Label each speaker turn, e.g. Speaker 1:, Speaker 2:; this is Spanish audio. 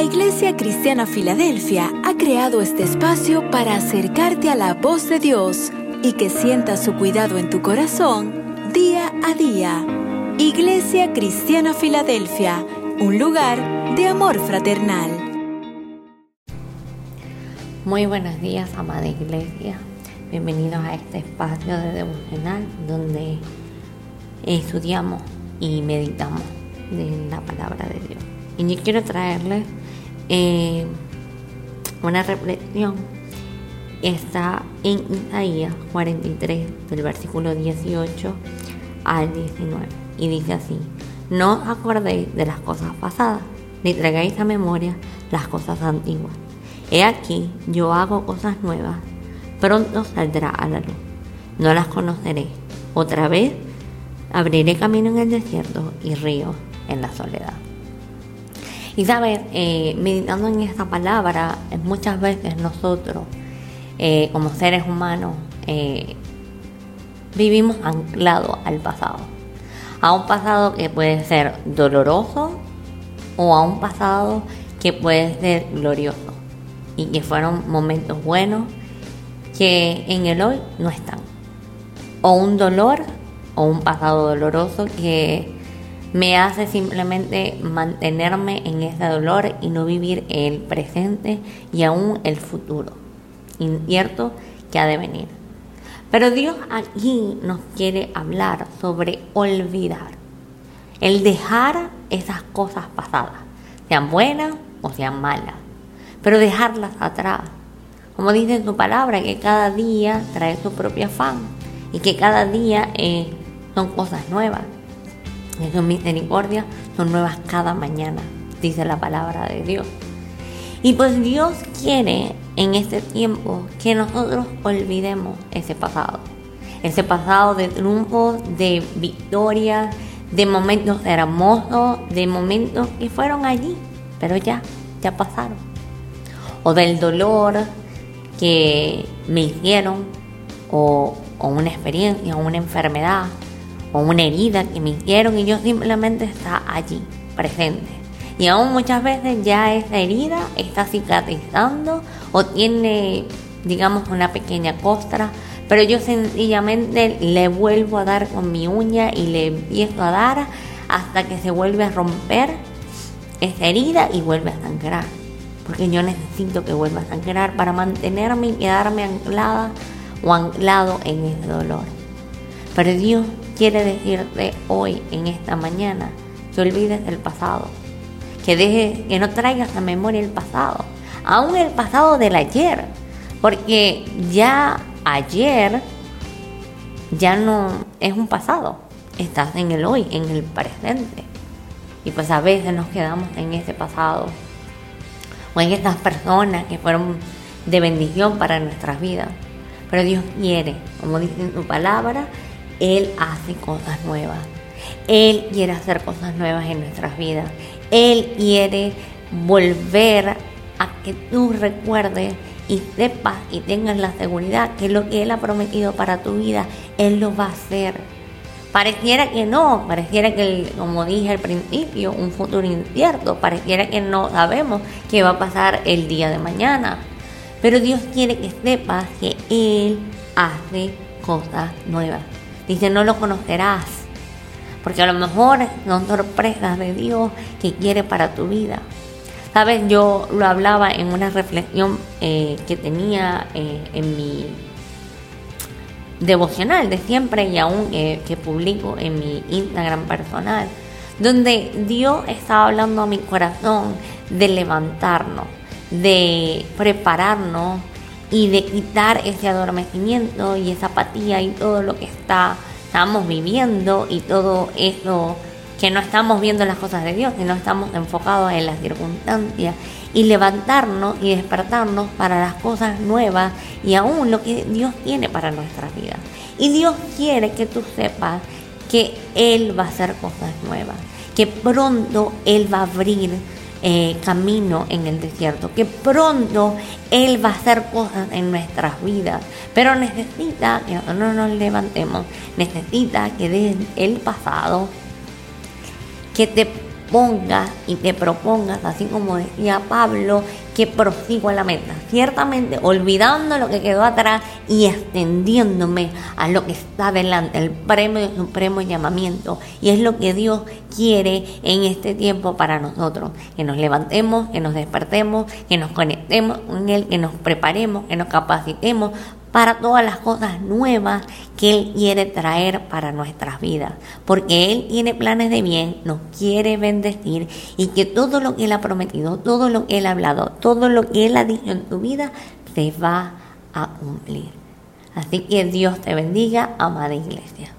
Speaker 1: La Iglesia Cristiana Filadelfia ha creado este espacio para acercarte a la voz de Dios y que sientas su cuidado en tu corazón día a día. Iglesia Cristiana Filadelfia, un lugar de amor fraternal.
Speaker 2: Muy buenos días, amada iglesia. Bienvenidos a este espacio de devocional donde estudiamos y meditamos de la palabra de Dios. Y yo quiero traerles eh, una reflexión. Está en Isaías 43, del versículo 18 al 19. Y dice así, no os acordéis de las cosas pasadas, ni traigáis a memoria las cosas antiguas. He aquí, yo hago cosas nuevas, pronto saldrá a la luz. No las conoceré. Otra vez abriré camino en el desierto y río en la soledad. Y sabes, eh, meditando en esta palabra, muchas veces nosotros, eh, como seres humanos, eh, vivimos anclados al pasado. A un pasado que puede ser doloroso o a un pasado que puede ser glorioso. Y que fueron momentos buenos que en el hoy no están. O un dolor o un pasado doloroso que me hace simplemente mantenerme en ese dolor y no vivir el presente y aún el futuro incierto que ha de venir. Pero Dios aquí nos quiere hablar sobre olvidar, el dejar esas cosas pasadas, sean buenas o sean malas, pero dejarlas atrás. Como dice en su palabra, que cada día trae su propio afán y que cada día eh, son cosas nuevas sus misericordias son nuevas cada mañana, dice la palabra de Dios. Y pues Dios quiere en este tiempo que nosotros olvidemos ese pasado. Ese pasado de triunfo, de victoria, de momentos hermosos, de momentos que fueron allí, pero ya, ya pasaron. O del dolor que me hicieron, o, o una experiencia, o una enfermedad, o una herida que me hicieron y yo simplemente está allí, presente. Y aún muchas veces ya esa herida está cicatrizando o tiene, digamos, una pequeña costra, pero yo sencillamente le vuelvo a dar con mi uña y le empiezo a dar hasta que se vuelve a romper esa herida y vuelve a sangrar. Porque yo necesito que vuelva a sangrar para mantenerme y quedarme anclada o anclado en ese dolor. Pero Dios quiere decirte hoy, en esta mañana, que olvides el pasado, que dejes, que no traigas a memoria el pasado, aún el pasado del ayer, porque ya ayer ya no es un pasado, estás en el hoy, en el presente. Y pues a veces nos quedamos en ese pasado o en estas personas que fueron de bendición para nuestras vidas. Pero Dios quiere, como dice en su palabra, él hace cosas nuevas. Él quiere hacer cosas nuevas en nuestras vidas. Él quiere volver a que tú recuerdes y sepas y tengas la seguridad que lo que Él ha prometido para tu vida, Él lo va a hacer. Pareciera que no, pareciera que, como dije al principio, un futuro incierto, pareciera que no sabemos qué va a pasar el día de mañana. Pero Dios quiere que sepas que Él hace cosas nuevas. Dice, no lo conocerás. Porque a lo mejor son sorpresas de Dios que quiere para tu vida. Sabes, yo lo hablaba en una reflexión eh, que tenía eh, en mi devocional de siempre y aún eh, que publico en mi Instagram personal, donde Dios estaba hablando a mi corazón de levantarnos, de prepararnos y de quitar ese adormecimiento y esa apatía y todo lo que está, estamos viviendo y todo eso que no estamos viendo las cosas de Dios, sino estamos enfocados en las circunstancias y levantarnos y despertarnos para las cosas nuevas y aún lo que Dios tiene para nuestras vidas. Y Dios quiere que tú sepas que Él va a hacer cosas nuevas, que pronto Él va a abrir eh, camino en el desierto, que pronto Él va a hacer cosas en nuestras vidas, pero necesita que nosotros nos levantemos, necesita que desde el pasado, que te pongas y te propongas, así como decía Pablo, que prosigo a la meta. Ciertamente olvidando lo que quedó atrás y extendiéndome a lo que está delante, el premio y supremo llamamiento. Y es lo que Dios quiere en este tiempo para nosotros. Que nos levantemos, que nos despertemos, que nos conectemos con Él, que nos preparemos, que nos capacitemos para todas las cosas nuevas que Él quiere traer para nuestras vidas. Porque Él tiene planes de bien, nos quiere bendecir y que todo lo que Él ha prometido, todo lo que Él ha hablado, todo lo que Él ha dicho en tu vida, se va a cumplir. Así que Dios te bendiga, amada iglesia.